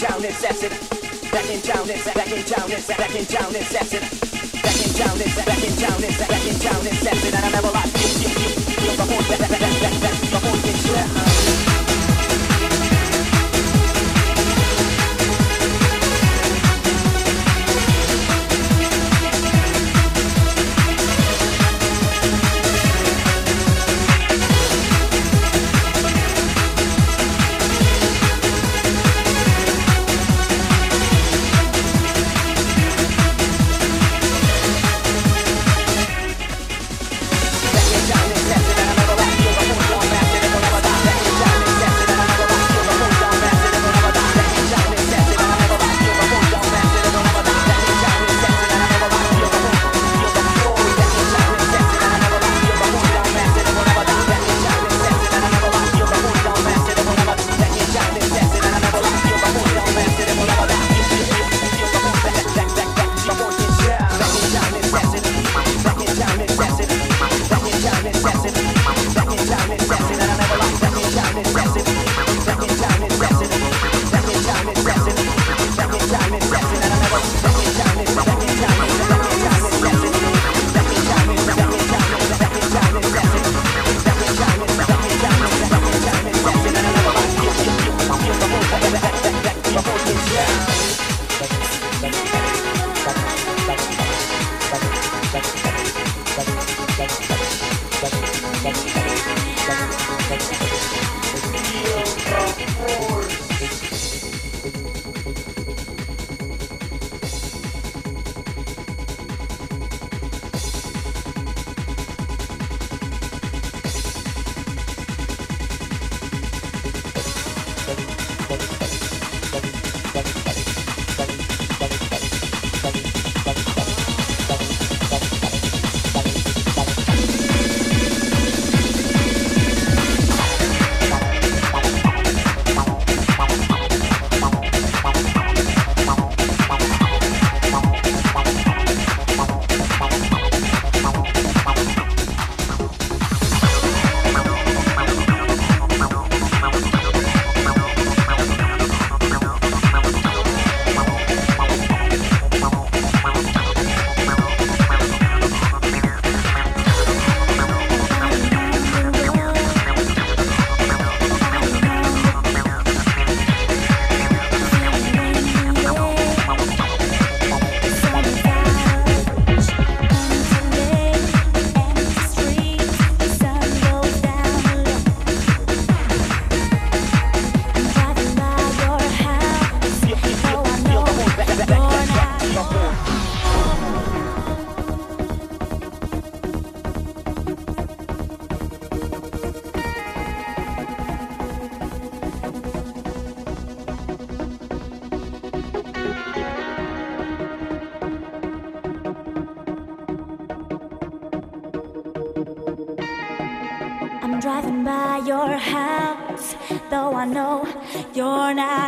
is back I know you're not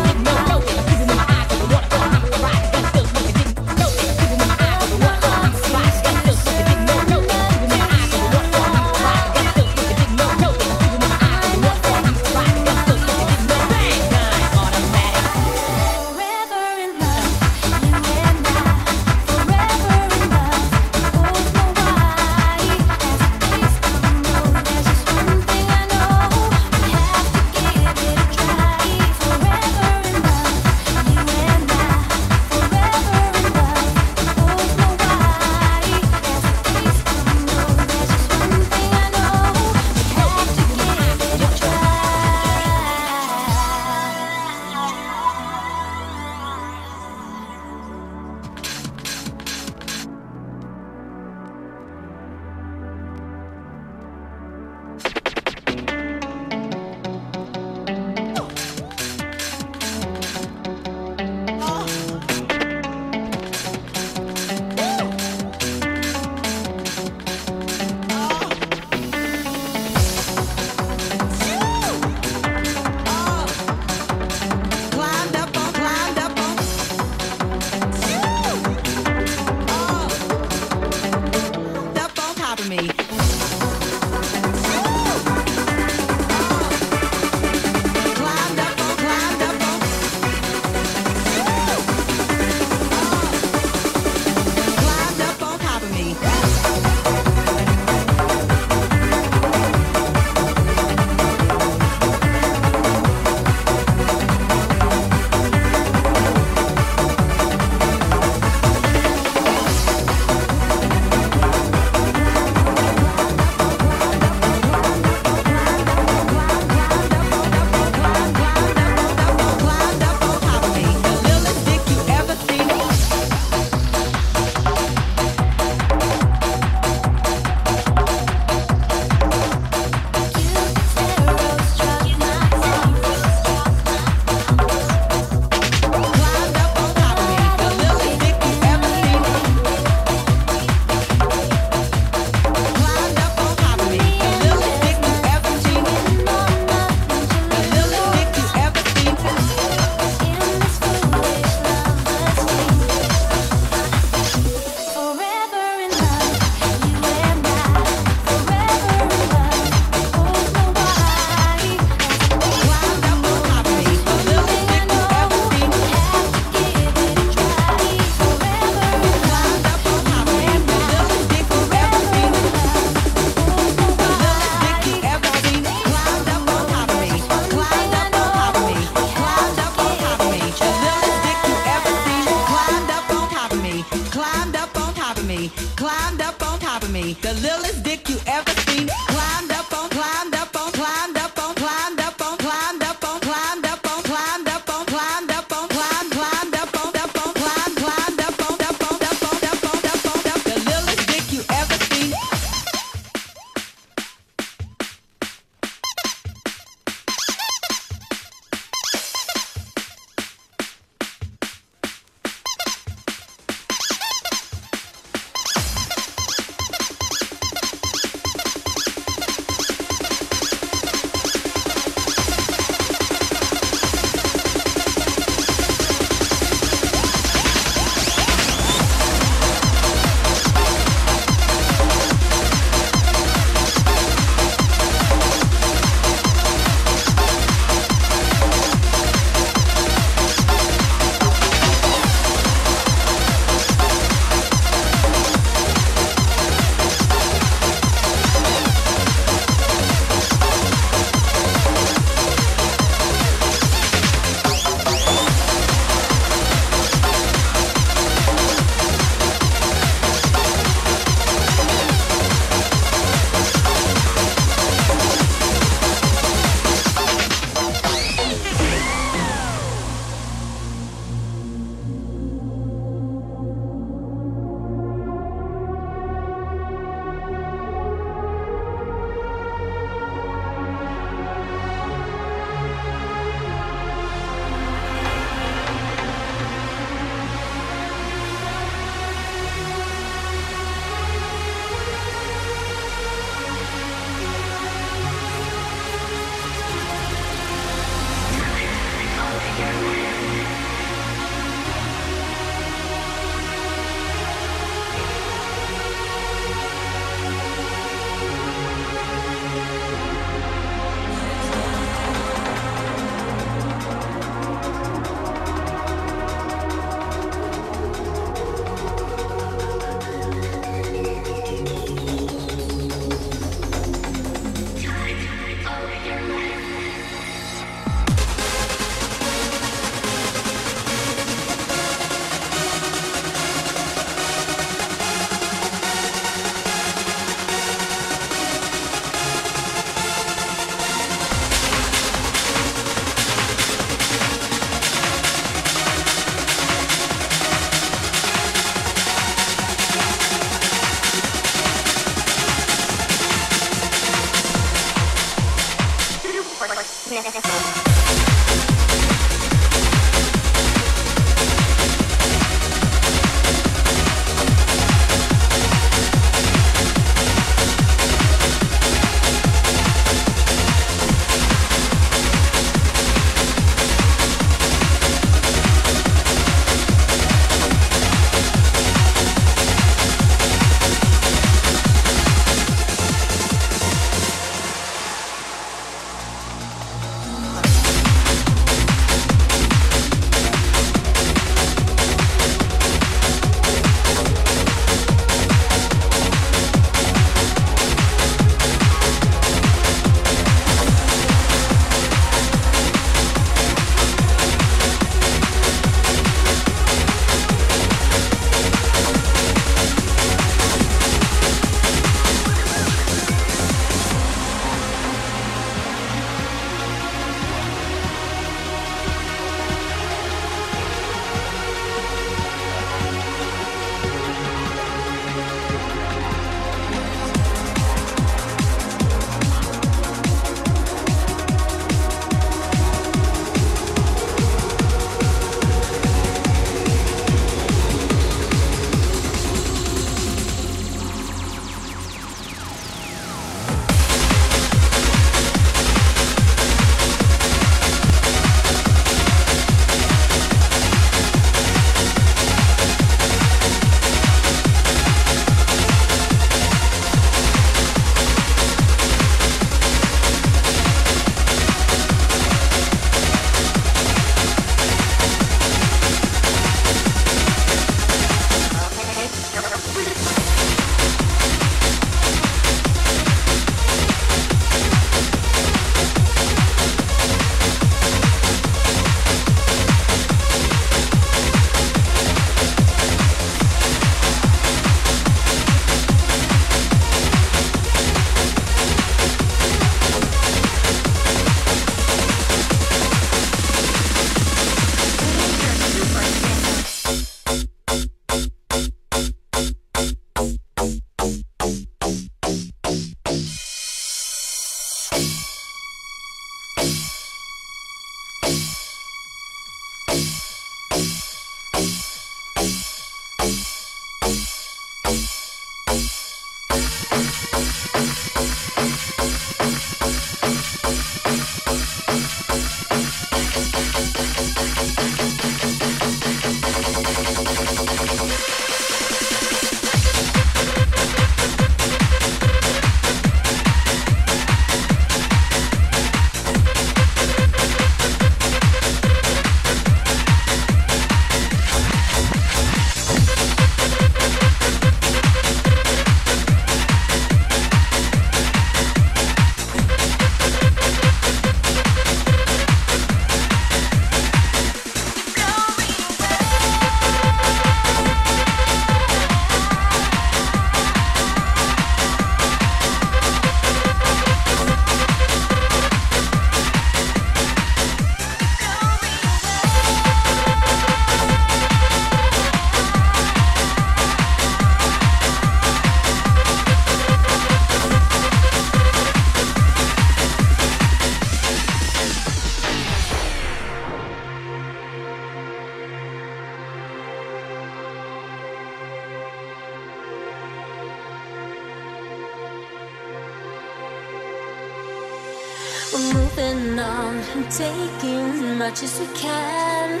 we can.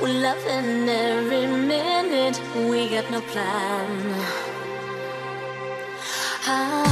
We're loving every minute, we got no plan. I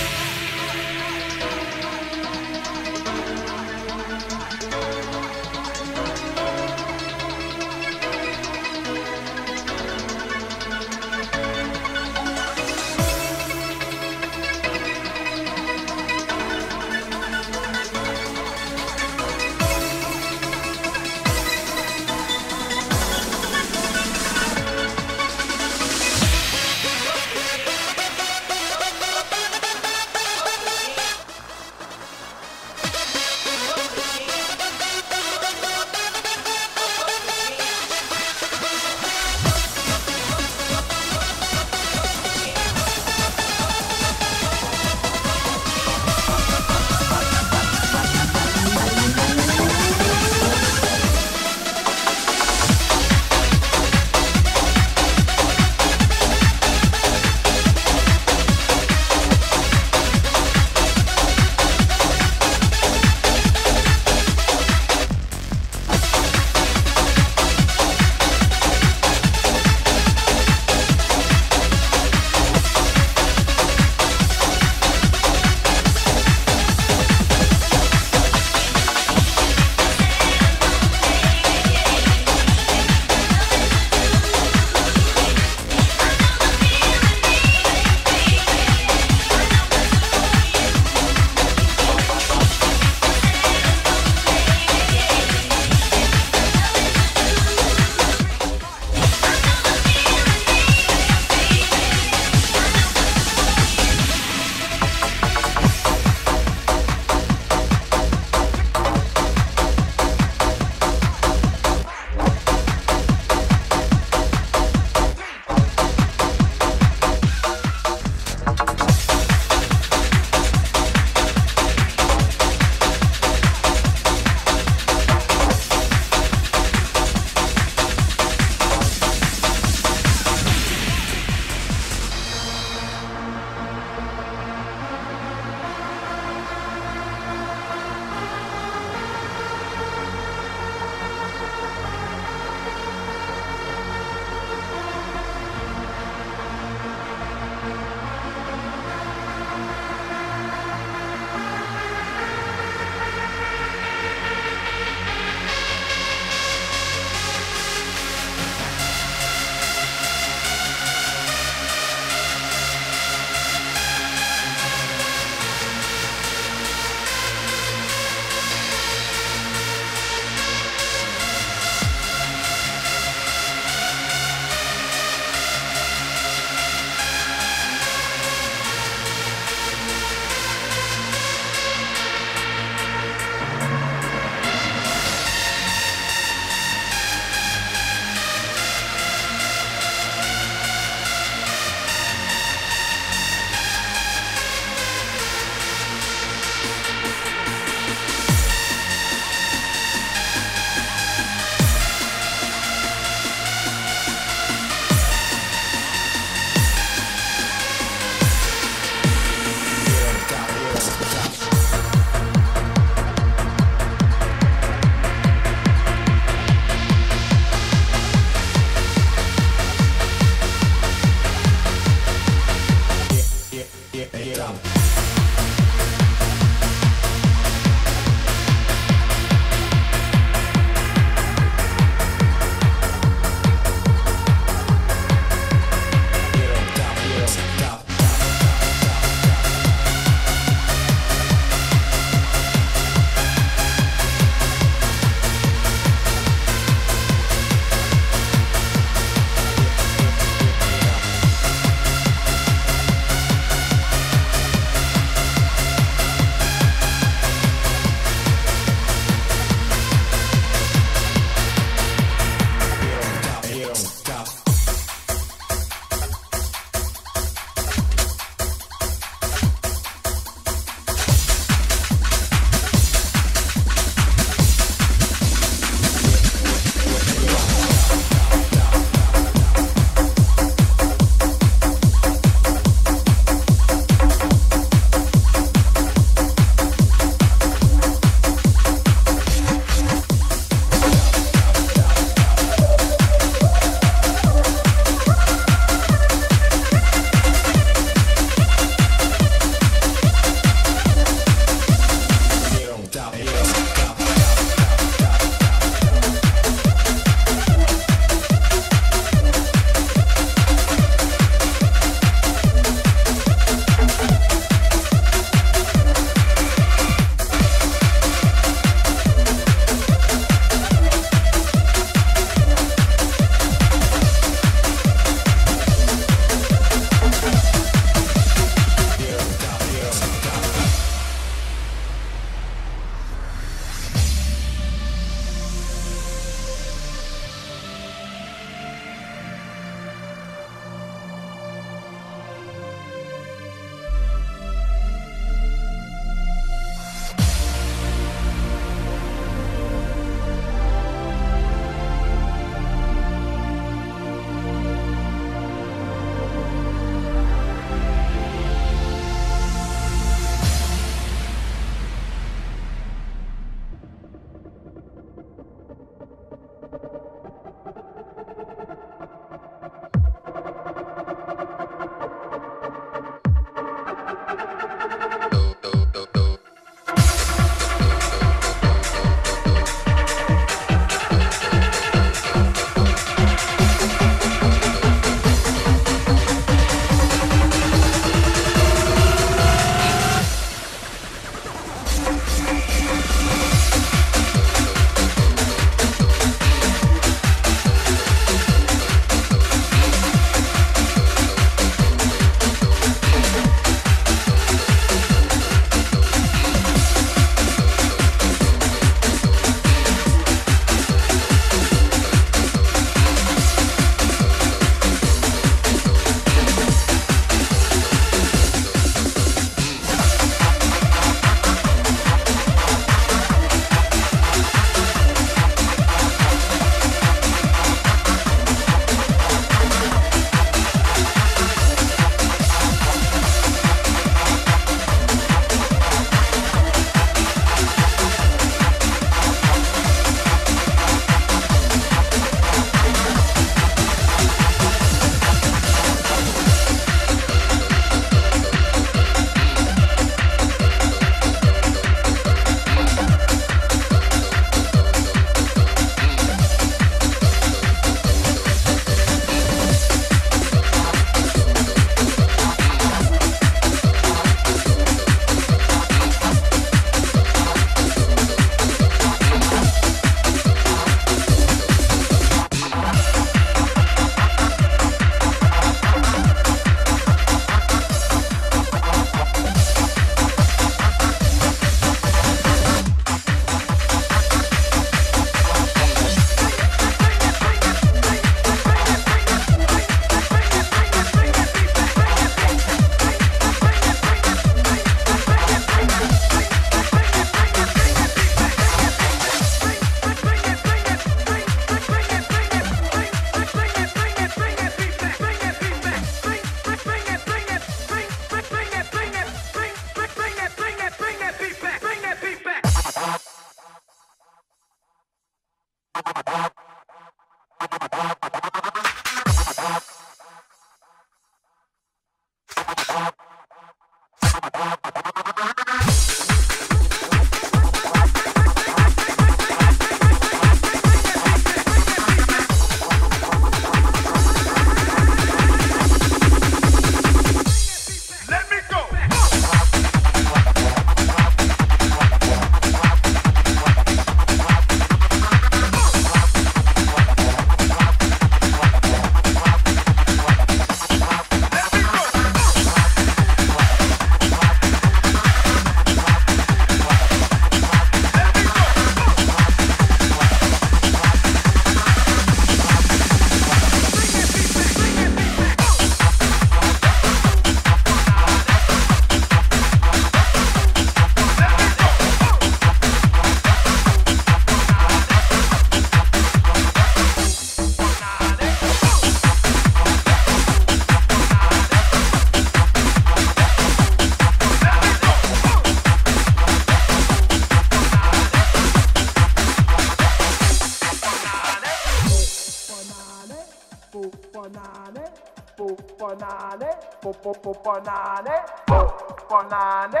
puponane, puponane,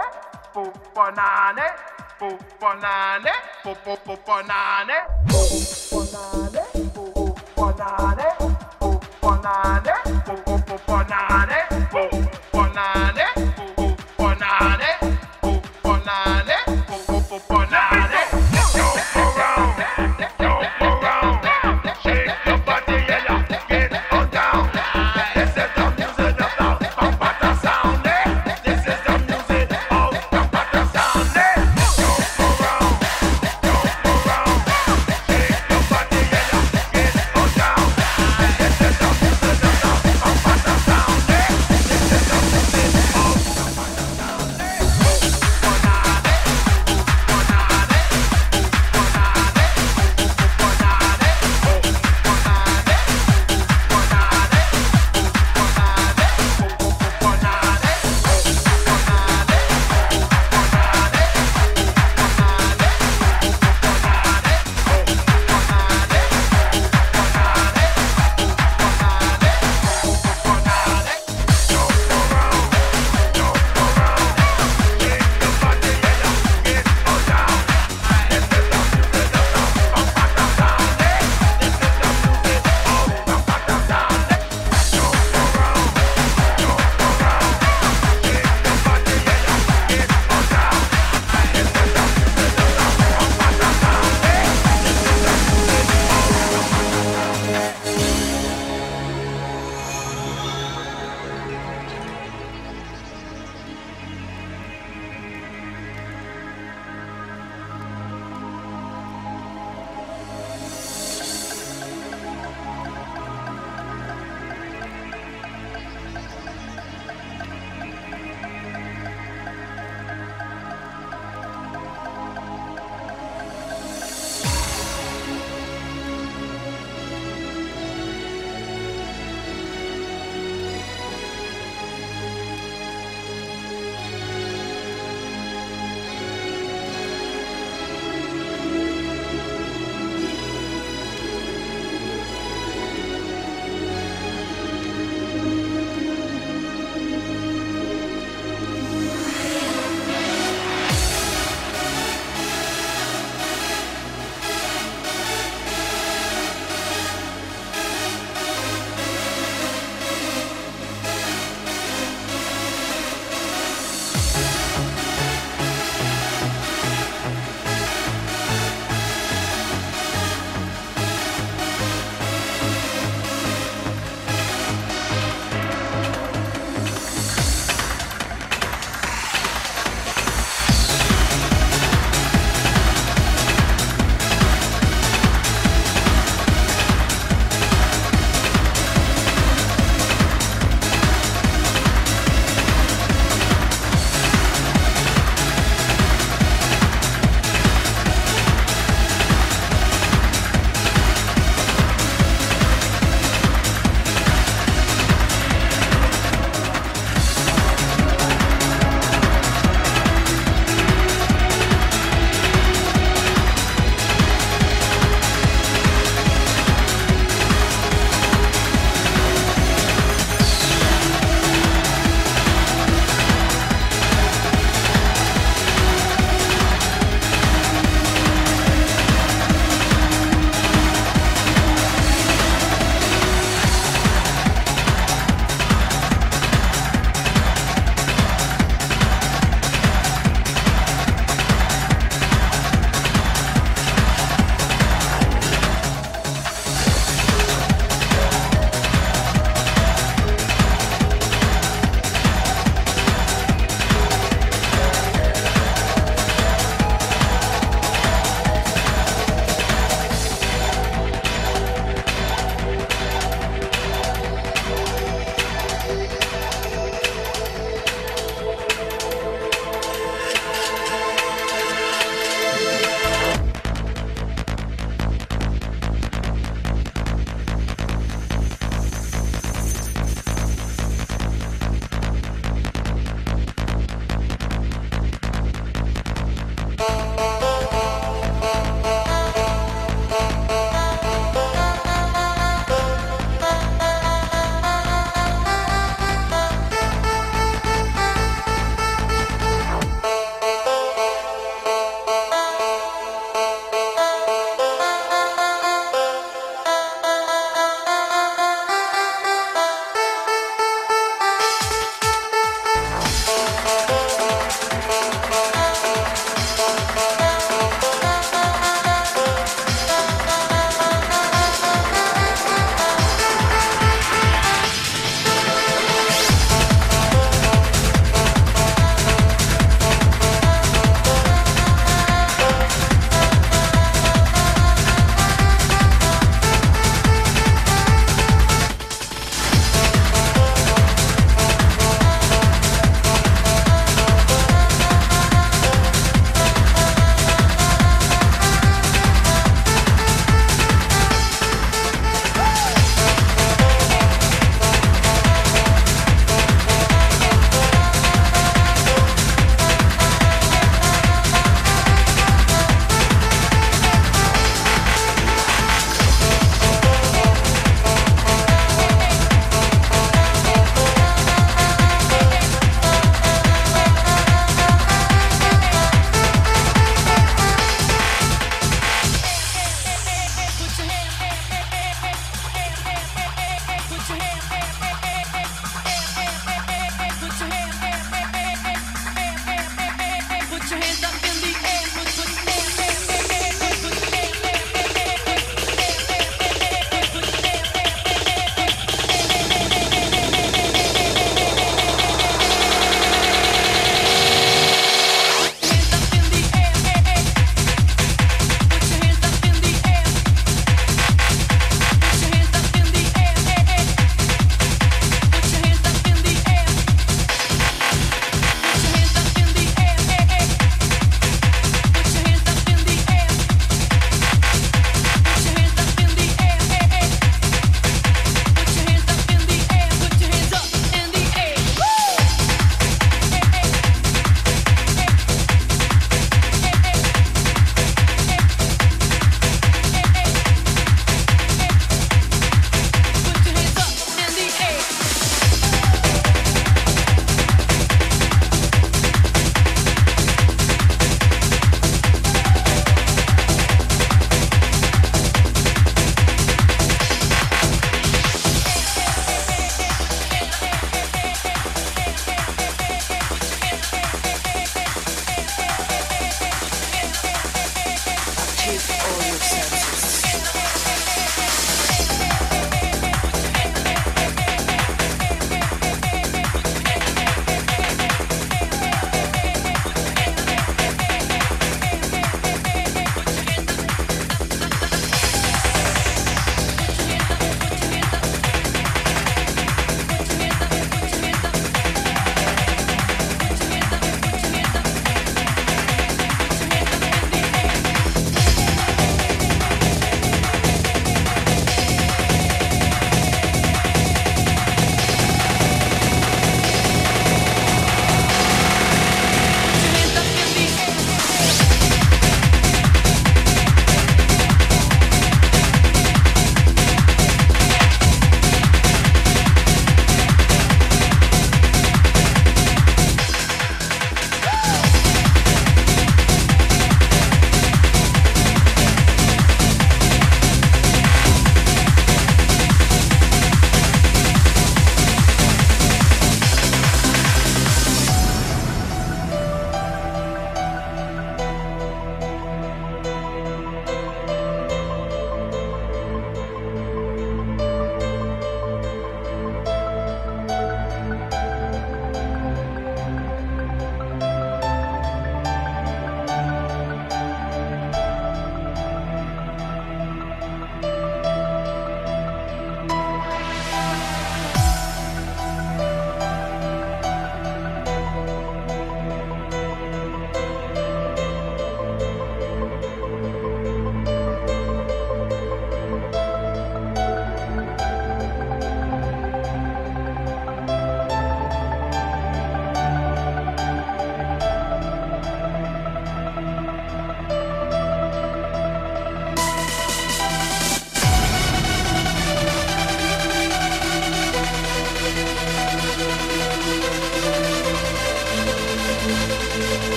puponane, puponane, puponane, puponane, puponane, puponane, puponane,